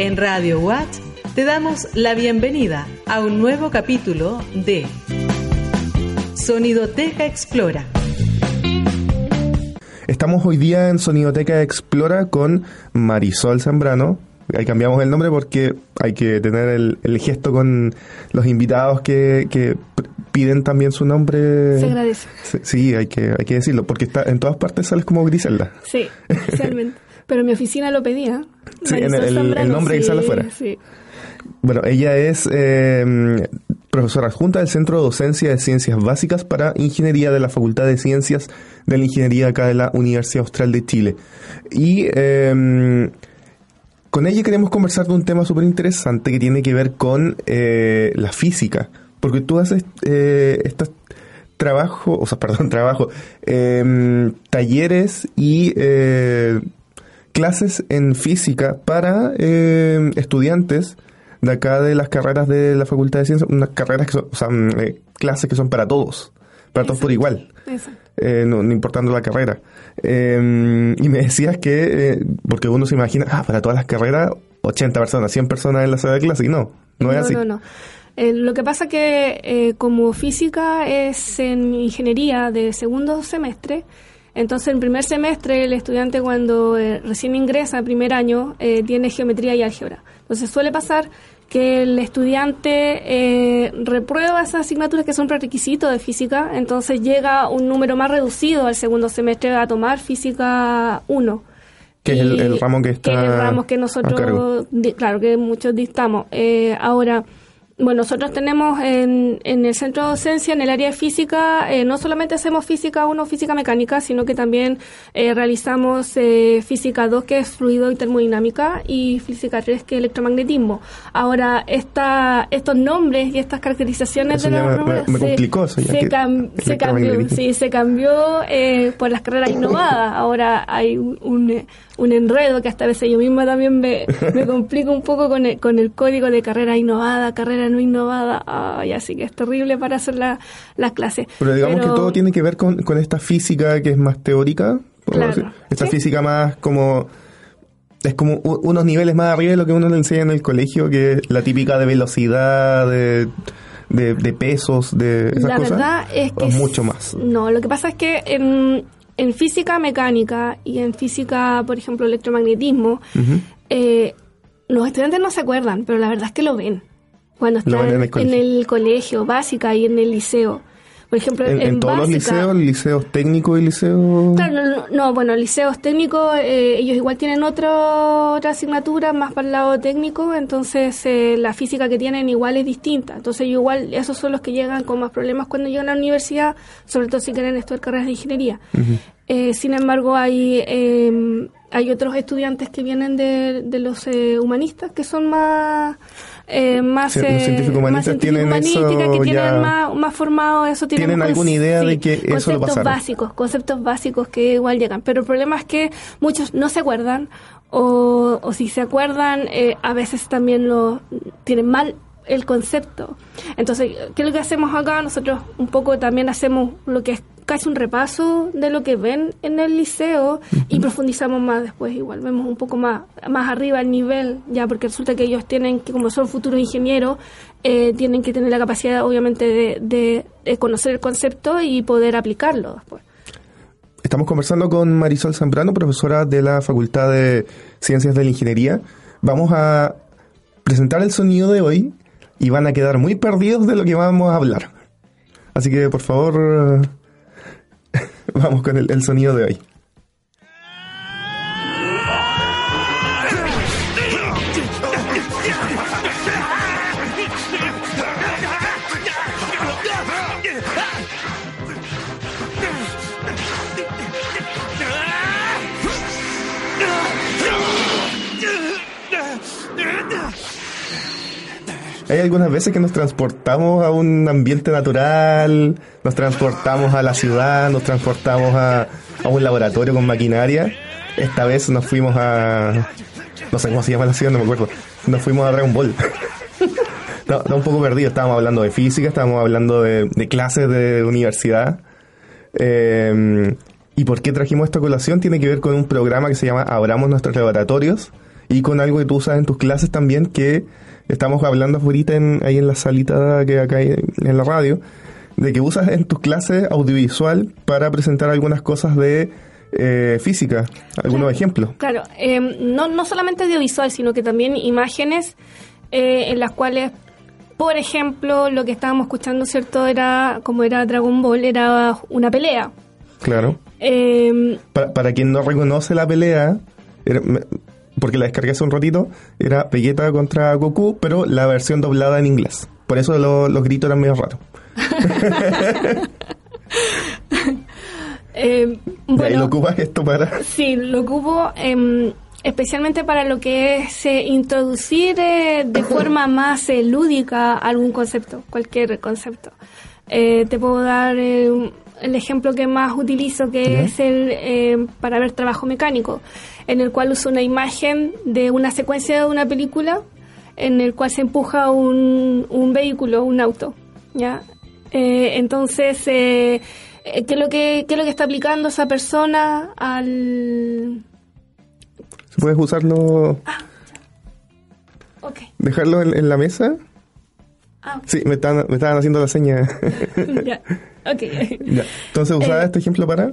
En Radio Watch te damos la bienvenida a un nuevo capítulo de Sonidoteca Explora. Estamos hoy día en Sonidoteca Explora con Marisol Zambrano. Ahí cambiamos el nombre porque hay que tener el, gesto con los invitados que, que piden también su nombre. Se agradece. Sí, hay que, hay que decirlo, porque está en todas partes sales como Griselda. Sí, oficialmente. Pero mi oficina lo pedía. Sí, en el, nombre y sale afuera. Sí. Bueno, ella es eh, profesora adjunta del Centro de Docencia de Ciencias Básicas para Ingeniería de la Facultad de Ciencias de la Ingeniería acá de la Universidad Austral de Chile. Y eh, con ella queremos conversar de un tema súper interesante que tiene que ver con eh, la física. Porque tú haces eh, estos trabajos, o sea, perdón, trabajo, em, talleres y eh, clases en física para em, estudiantes de acá de las carreras de la Facultad de Ciencias, unas carreras que son, o sea, mm, clases que son para todos, para todos por igual. no, no, importando la carrera. Em, y me decías que, eh, porque uno se imagina, ah, para todas las carreras, 80 personas, 100 personas en la sala de clase, y no, no, es así. No, no. Eh, lo que pasa que eh, como física es en ingeniería de segundo semestre, entonces en primer semestre el estudiante cuando recién ingresa, primer año, tiene geometría y álgebra. Entonces suele pasar que el estudiante reprueba esas asignaturas que son prerequisitos de física, entonces llega un número más reducido al segundo semestre a tomar física 1. Que es el, ramo que está. Que el ramo que nosotros, claro, que muchos dictamos. Eh, ahora, bueno, nosotros tenemos en, en, el centro de docencia, en el área de física, eh, no solamente hacemos física 1, física mecánica, sino que también eh, realizamos eh, física 2, que es fluido y termodinámica, y física 3, que es electromagnetismo. Ahora, esta, estos nombres y estas caracterizaciones de los nombres me, complicó, se, se, cambió, sí, se cambió por las carreras innovadas. Ahora hay un un enredo que hasta a veces yo misma también me, me complico un poco con el, con el código de carrera innovada, carrera no innovada, ay, así que es terrible para hacer la, las clases. Pero digamos que todo tiene que ver con, con esta física que es más teórica, esta física más como es como unos niveles más arriba de lo que uno le enseña en el colegio, que es la típica de velocidad, de, de, pesos, de esas la verdad es que... mucho más. No, lo que pasa es que en, en física mecánica y en física, por ejemplo, electromagnetismo, eh, los estudiantes no se acuerdan, pero la verdad es que lo ven cuando están en, el colegio, básica y en el liceo. Por ejemplo, en, todos los liceos, liceos técnicos y liceos. Claro, no, bueno, liceos técnicos, eh, ellos igual tienen otra asignatura más para el lado técnico, entonces eh, la física que tienen igual es distinta. Entonces, igual, esos son los que llegan con más problemas cuando llegan a la universidad, sobre todo si quieren estudiar carreras de ingeniería. Eh, sin embargo, hay em, hay otros estudiantes que vienen de, de los humanistas que son más eh, más, sí, los científicos humanistas tienen eso que tienen más, más formado eso tienen, ¿Tienen alguna idea de que eso lo pasaron? básicos conceptos básicos que igual llegan pero el problema es que muchos no se acuerdan o, o si se acuerdan eh, a veces también lo tienen mal el concepto entonces qué es lo que hacemos acá nosotros un poco también hacemos lo que es casi un repaso de lo que ven en el liceo y profundizamos más después igual, vemos un poco más, más arriba el nivel, ya porque resulta que ellos tienen que, como son futuros ingenieros, eh, tienen que tener la capacidad obviamente de, conocer el concepto y poder aplicarlo después. Estamos conversando con Marisol Zambrano, profesora de la Facultad de Ciencias de la Ingeniería. Vamos a presentar el sonido de hoy y van a quedar muy perdidos de lo que vamos a hablar. Así que, por favor, Vamos con el, el sonido de hoy. Hay algunas veces que nos transportamos a un ambiente natural, nos transportamos a la ciudad, nos transportamos a, un laboratorio con maquinaria. Esta vez nos fuimos a... No sé cómo se llama la ciudad, no me acuerdo. Nos fuimos a Dragon Ball. no, un poco perdido. Estábamos hablando de física, estábamos hablando de, clases de universidad. Eh, ¿Y por qué trajimos esta colación? Tiene que ver con un programa que se llama Abramos nuestros laboratorios y con algo que tú usas en tus clases también, que estamos hablando ahorita en, ahí en la salita que acá hay en la radio, de que usas en tus clases audiovisual para presentar algunas cosas de eh, física, algunos ejemplos. Claro, em, no, no solamente audiovisual, sino que también imágenes eh, en las cuales, por ejemplo, lo que estábamos escuchando, ¿cierto? Era, como era Dragon Ball, era una pelea. Claro. Em, para, para, quien no reconoce la pelea, porque la descargué hace un ratito, era Vegeta contra Goku, pero la versión doblada en inglés. Por eso los gritos eran medio raros. eh, bueno, ¿Lo ocupas esto para...? Sí, lo ocupo em, especialmente para lo que es eh, introducir eh, de forma más eh, lúdica algún concepto, cualquier concepto. te puedo dar el ejemplo que más utilizo, que es el para ver trabajo mecánico, en el cual uso una imagen de una secuencia de una película en el cual se empuja un, un vehículo, un auto. ¿ya? Eh, entonces, eh, eh, ¿qué, es lo que, ¿qué es lo que está aplicando esa persona al...? ¿Puedes usarlo? Ah, ¿Dejarlo en, la mesa? Ah, Sí, me estaban, me estaban haciendo la seña. ya, ok. Entonces, ¿usaba este ejemplo para...?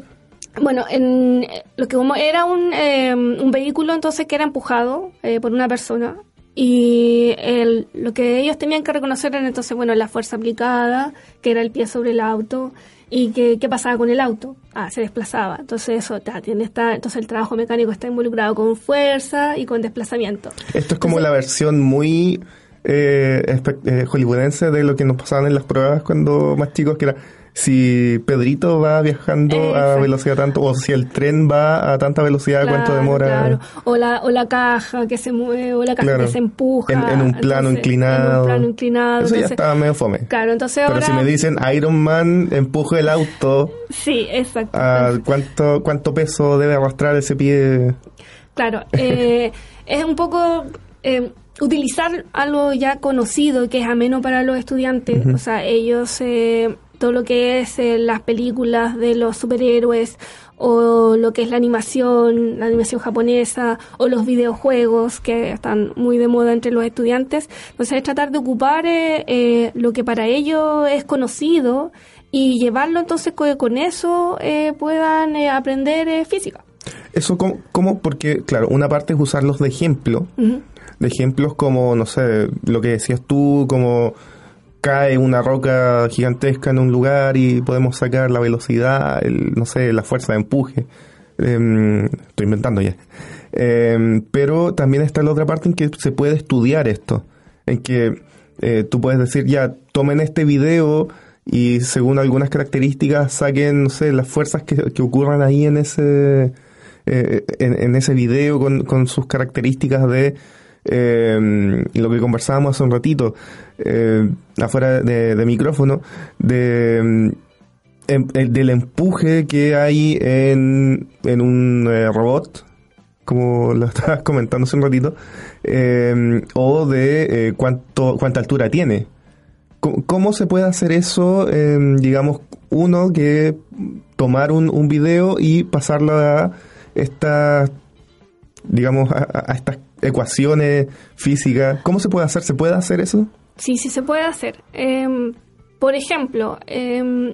Bueno, en, lo que como era un, un vehículo entonces que era empujado por una persona y el, lo que ellos tenían que reconocer era entonces, bueno, la fuerza aplicada, que era el pie sobre el auto, y que, qué pasaba con el auto. Ah, se desplazaba. Entonces eso tiene esta, entonces el trabajo mecánico está involucrado con fuerza y con desplazamiento. Esto es como la versión muy eh, eh, hollywoodense de lo que nos pasaban en las pruebas cuando más chicos, que era si Pedrito va viajando a velocidad tanto, o si el tren va a tanta velocidad, cuánto demora. O, la, o la caja que se mueve, o la caja que se empuja. En, un plano inclinado. En un plano inclinado. Eso ya estaba medio fome. Claro, entonces Pero si me dicen Iron Man empuja el auto. sí, exacto. ¿cuánto, ¿Cuánto peso debe arrastrar ese pie? Claro, eh, es un poco... Eh, utilizar algo ya conocido que es ameno para los estudiantes, o sea, ellos eh, todo lo que es eh, las películas de los superhéroes o lo que es la animación, la animación japonesa o los videojuegos que están muy de moda entre los estudiantes. Entonces es tratar de ocupar eh, eh, lo que para ellos es conocido y llevarlo entonces con, con eso puedan aprender física. Eso como, porque claro, una parte es usarlos de ejemplo, de ejemplos como, no sé, lo que decías tú, como cae una roca gigantesca en un lugar y podemos sacar la velocidad, el, no sé, la fuerza de empuje. Em, estoy inventando ya. Em, pero también está la otra parte en que se puede estudiar esto, en que eh, tú puedes decir, ya, tomen este video y según algunas características saquen, no sé, las fuerzas que, que ocurran ahí en ese, eh, en, ese video con, con sus características de eh, lo que conversábamos hace un ratito, eh, afuera de, micrófono, de, em, del empuje que hay en, en un eh, robot, como lo estabas comentando hace un ratito, em, o de eh, cuánto, cuánta altura tiene. ¿Cómo, se puede hacer eso, em, digamos, uno que tomar un, un video y pasarlo a estas digamos, a, estas ecuaciones físicas. ¿Cómo se puede hacer? ¿Se puede hacer eso? Sí, sí se puede hacer. Em, por ejemplo, em,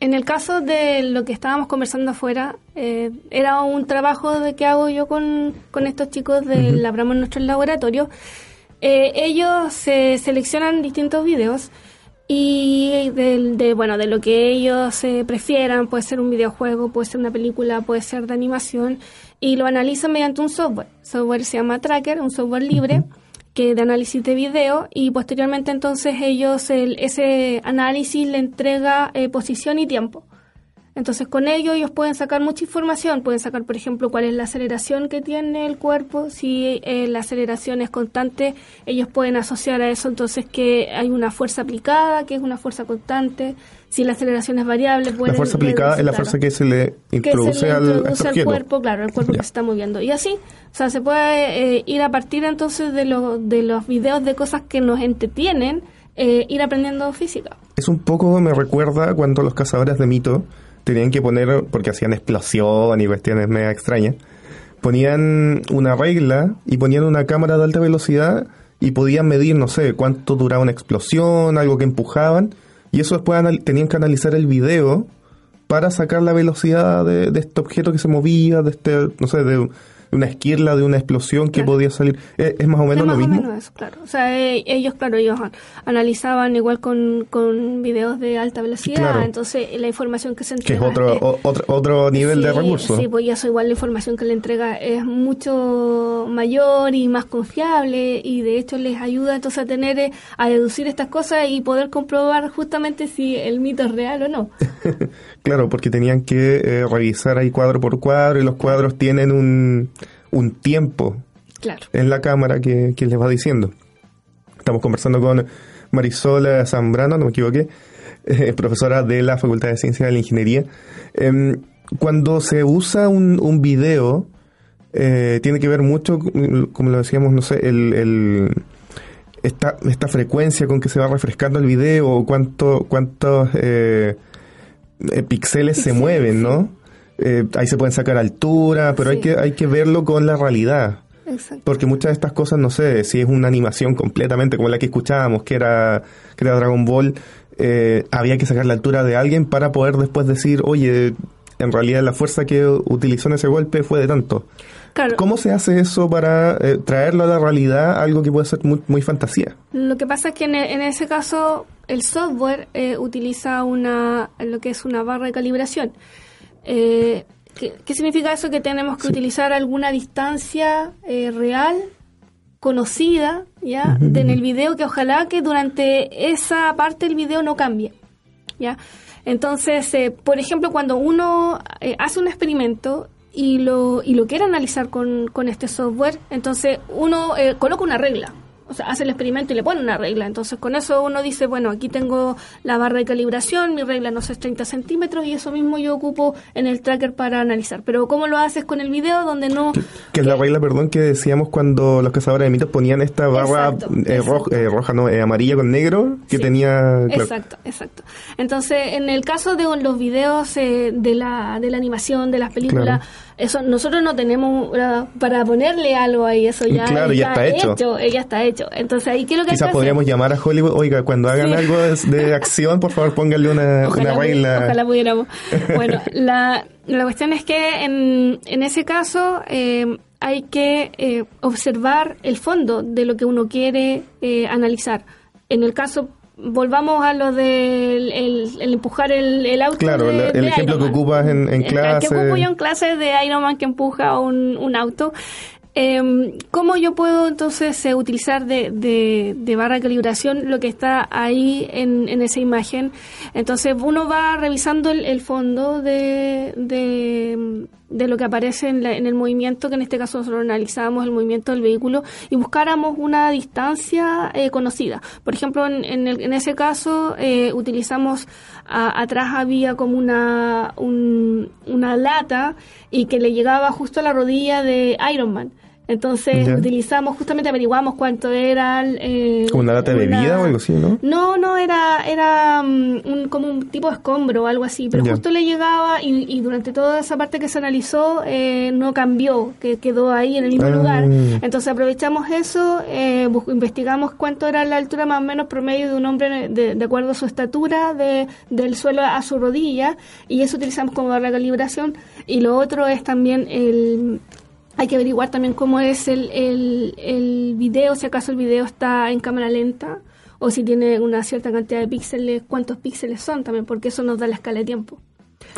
en el caso de lo que estábamos conversando afuera, eh, era un trabajo de que hago yo con, con estos chicos de uh Labramos Nuestro Laboratorio. Eh, ellos se seleccionan distintos videos y de, bueno de lo que ellos eh, prefieran puede ser un videojuego puede ser una película puede ser de animación y lo analizan mediante un software. Software se llama Tracker un software libre que de análisis de video y posteriormente entonces ellos ese análisis le entrega eh, posición y tiempo entonces con ello ellos pueden sacar mucha información, pueden sacar por ejemplo cuál es la aceleración que tiene el cuerpo, si eh, la aceleración es constante, ellos pueden asociar a eso. Entonces que hay una fuerza aplicada, que es una fuerza constante, si la aceleración es variable, La fuerza aplicada es la fuerza que se le introduce, al, cuerpo, claro, el cuerpo que se está moviendo. Y así, o sea, se puede eh, ir a partir entonces de, lo, de los videos de cosas que nos entretienen, eh, ir aprendiendo física. Es un poco, me recuerda cuando los cazadores de mito tenían que poner, porque hacían explosión y cuestiones mega extrañas, ponían una regla y ponían una cámara de alta velocidad y podían medir, no sé, cuánto duraba una explosión, algo que empujaban, y eso después tenían que analizar el video para sacar la velocidad de, de, este objeto que se movía, de este, no sé, de una esquirla de una explosión que podía salir. ¿Es, más o menos lo mismo? Menos eso, claro. O sea, e, ellos, claro, ellos analizaban igual con, con videos de alta velocidad, entonces la información que se entrega... Que es otro, otro, otro nivel de recursos. Sí, pues eso igual la información que le entrega es mucho mayor y más confiable y de hecho les ayuda entonces a tener, eh, a deducir estas cosas y poder comprobar justamente si el mito es real o no. claro, porque tenían que eh, revisar ahí cuadro por cuadro y los cuadros tienen un un tiempo en la cámara que, que, les va diciendo. Estamos conversando con Marisol Zambrano, no me equivoqué, eh, profesora de la Facultad de Ciencias de la Ingeniería. Em, cuando se usa un, un video, eh, tiene que ver mucho, como lo decíamos, no sé, el, esta, esta frecuencia con que se va refrescando el video o cuánto, cuántos eh, píxeles se mueven, ¿no? Eh, ahí se pueden sacar altura, pero hay, que, hay que verlo con la realidad. Porque muchas de estas cosas, no sé, si es una animación completamente como la que escuchábamos, que era, que era Dragon Ball, eh, había que sacar la altura de alguien para poder después decir, oye, en realidad la fuerza que utilizó en ese golpe fue de tanto. ¿Cómo se hace eso para eh, traerlo a la realidad, algo que puede ser muy, muy fantasía? Lo que pasa es que en, en ese caso el software utiliza una, lo que es una barra de calibración. Eh, ¿qué, significa eso? Que tenemos que utilizar alguna distancia eh, real, conocida, ¿ya? en el video, que ojalá que durante esa parte del video no cambie, ¿ya? Entonces, eh, por ejemplo, cuando uno hace un experimento y lo, y lo quiere analizar con, con este software, entonces uno coloca una regla, o sea, hace el experimento y le pone una regla. Entonces, con eso uno dice, bueno, aquí tengo la barra de calibración, mi regla no sé, es 30 centímetros y eso mismo yo ocupo en el tracker para analizar. Pero ¿cómo lo haces con el video donde no... Que es la regla, perdón, que decíamos cuando los cazadores de mitos ponían esta barra eh, eh, roja, no, eh, amarilla con negro que tenía... Exacto, exacto. Entonces, en el caso de los videos de, la, de la animación, de las películas... Eso nosotros no tenemos para ponerle algo ahí, eso ya, está, hecho. ella está hecho. Entonces ahí qué lo que Quizás podríamos llamar a Hollywood, oiga, cuando hagan algo de, acción, por favor, pónganle una, regla. Ojalá pudiéramos. Bueno, la, la cuestión es que en, en ese caso eh, hay que eh, observar el fondo de lo que uno quiere eh, analizar. En el caso volvamos a lo del el, empujar el, el, auto. Claro, el ejemplo que ocupas en, en clase. que ocupo yo en clase de Iron Man que empuja un, un auto. Eh, ¿Cómo yo puedo entonces eh, utilizar de, de, barra de calibración lo que está ahí en, en esa imagen? Entonces uno va revisando el, fondo de, de, lo que aparece en, en, el movimiento, que en este caso nosotros analizábamos el movimiento del vehículo y buscáramos una distancia eh, conocida. Por ejemplo, en, en, ese caso eh, utilizamos, atrás había como una, una lata y que le llegaba justo a la rodilla de Iron Man. Entonces utilizamos, justamente averiguamos cuánto era... Eh, ¿Como una lata de bebida o algo así, no? No, no, era, era mm, un, como un tipo de escombro o algo así, pero justo le llegaba y, durante toda esa parte que se analizó eh, no cambió, que quedó ahí en el mismo ah. lugar. Entonces aprovechamos eso, eh, investigamos cuánto era la altura más o menos promedio de un hombre de, de acuerdo a su estatura de, del suelo a su rodilla y eso utilizamos como la calibración. Y lo otro es también el hay que averiguar también cómo es el, el, el video, si acaso el video está en cámara lenta o si tiene una cierta cantidad de píxeles, cuántos píxeles son también, porque eso nos da la escala de tiempo.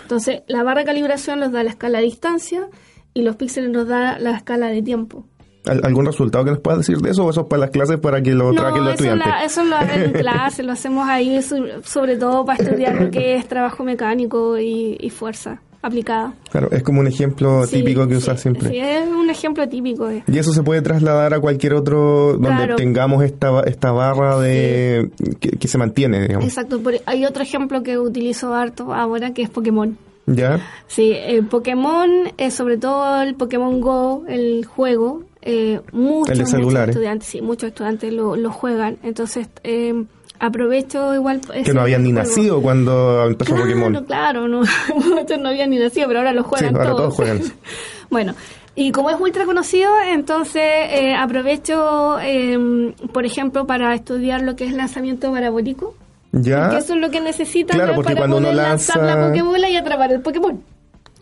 Entonces, la barra de calibración nos da la escala de distancia y los píxeles nos da la escala de tiempo. ¿Algún resultado que nos pueda decir de eso o eso es para las clases para que lo traquen los estudiantes? eso lo hacen en clase, lo hacemos ahí sobre todo para estudiar lo que es trabajo mecánico y fuerza aplicada. Claro, es como un ejemplo típico que usas siempre. Sí, es un ejemplo típico. Y eso se puede trasladar a cualquier otro donde tengamos esta, esta barra de que, se mantiene, digamos. Exacto, hay otro ejemplo que utilizo harto ahora que es Pokémon. ¿Ya? Sí, el Pokémon, eh, sobre todo el Pokémon Go, el juego, eh, muchos, estudiantes, sí, muchos estudiantes lo, lo juegan. Entonces, eh, aprovecho igual... Que no habían ni nacido cuando empezó claro, Pokémon. Claro, no, muchos no habían ni nacido, pero ahora lo juegan sí, ahora todos. juegan. bueno, Y como es ultra conocido, entonces eh, aprovecho, em, por ejemplo, para estudiar lo que es lanzamiento parabólico. Ya. Porque eso es lo que necesitan Claro, para cuando poder uno lanzar lanza- la Pokébola y atrapar el Pokémon.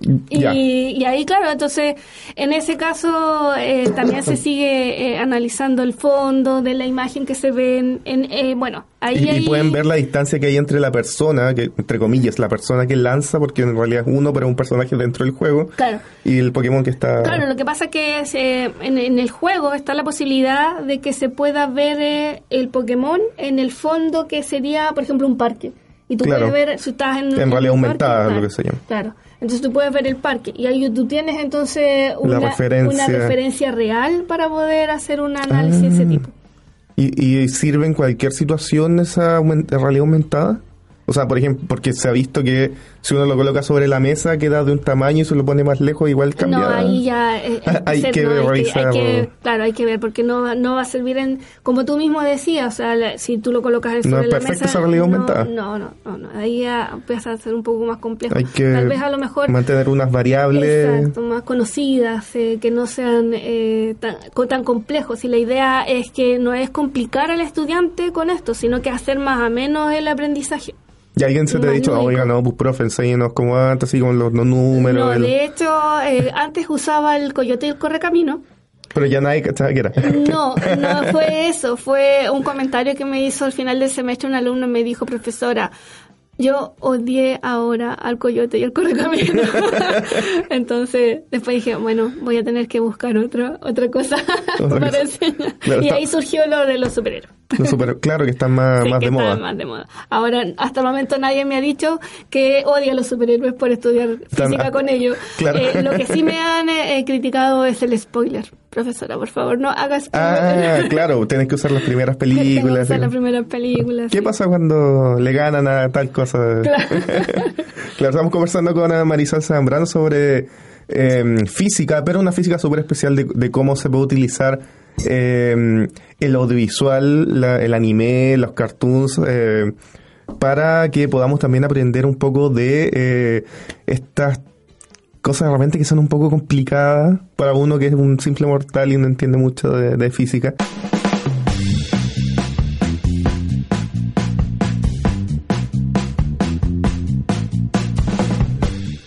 Y, y ahí, claro, entonces, en ese caso eh, también se sigue eh, analizando el fondo de la imagen que se ve en, en, eh, bueno, ahí, Y, pueden ver la distancia que hay entre la persona, que entre comillas, la persona que lanza, porque en realidad es uno, pero un personaje dentro del juego, Claro. y el Pokémon que está... Claro, lo que pasa es que es, eh, en, en el juego está la posibilidad de que se pueda ver eh, el Pokémon en el fondo que sería, por ejemplo, un parque. Y tú Claro. puedes ver, si estás en, En realidad aumentada, parque, lo que se llama. Claro. Entonces tú puedes ver el parque. Y ahí tú tienes entonces una, referencia. una referencia real para poder hacer un análisis de ese Ah. tipo. ¿Y, y sirve en cualquier situación esa realidad aumentada? O sea, por ejemplo, porque se ha visto que si uno lo coloca sobre la mesa queda de un tamaño y se lo pone más lejos, igual cambia. No, ahí ya eh, eh, Hay ser- que no, hay hay revisar. que- claro, hay que ver porque no, no va a servir en, como tú mismo decías, o sea, la- si tú lo colocas No sobre es la mesa, esa realidad no, aumentada. No, no, no, no, ahí ya empieza a ser un poco más complejo. Hay que Tal vez a lo mejor mantener unas variables. Exacto, más conocidas, eh, que no sean eh, tan, tan complejos. Y la idea es que no es complicar al estudiante con esto, sino que hacer más o menos el aprendizaje. Y alguien se te ha dicho, oiga, no, pues profe, enséñenos como antes, así con los, los números. No, el- de hecho, eh, antes usaba el coyote y el correcamino. Pero ya nadie cachaba que era. No, no fue eso, fue un comentario que me hizo al final del semestre un alumno me dijo, profesora, yo odié ahora al coyote y al correcamino. Entonces, después dije, bueno, voy a tener que buscar otra otra cosa para enseñar. Claro, y ahí surgió lo de los superhéroes. No, super- claro que están más, Sí, más que de estaba moda. más de moda. Ahora, hasta el momento nadie me ha dicho que odia a los superhéroes por estudiar Están- física con ellos. Claro. Eh, lo que sí me han eh, eh, criticado es el spoiler. Profesora, por favor, no hagas Ah, claro, tienes que usar las primeras que películas. usar las primeras películas. ¿Qué sí. pasa cuando le ganan a tal cosa? Claro, estamos conversando con Ana Marisol Zambrano sobre eh, física, pero una física súper especial de, de cómo se puede utilizar eh, el audiovisual, la- el anime, los cartoons, eh, para que podamos también aprender un poco de eh, estas cosas realmente que son un poco complicadas para uno que es un simple mortal y no entiende mucho de- física.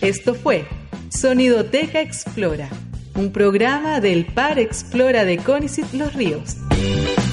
Esto fue Sonidoteca Explora, un programa del Par Explora de Conicet Los Ríos. you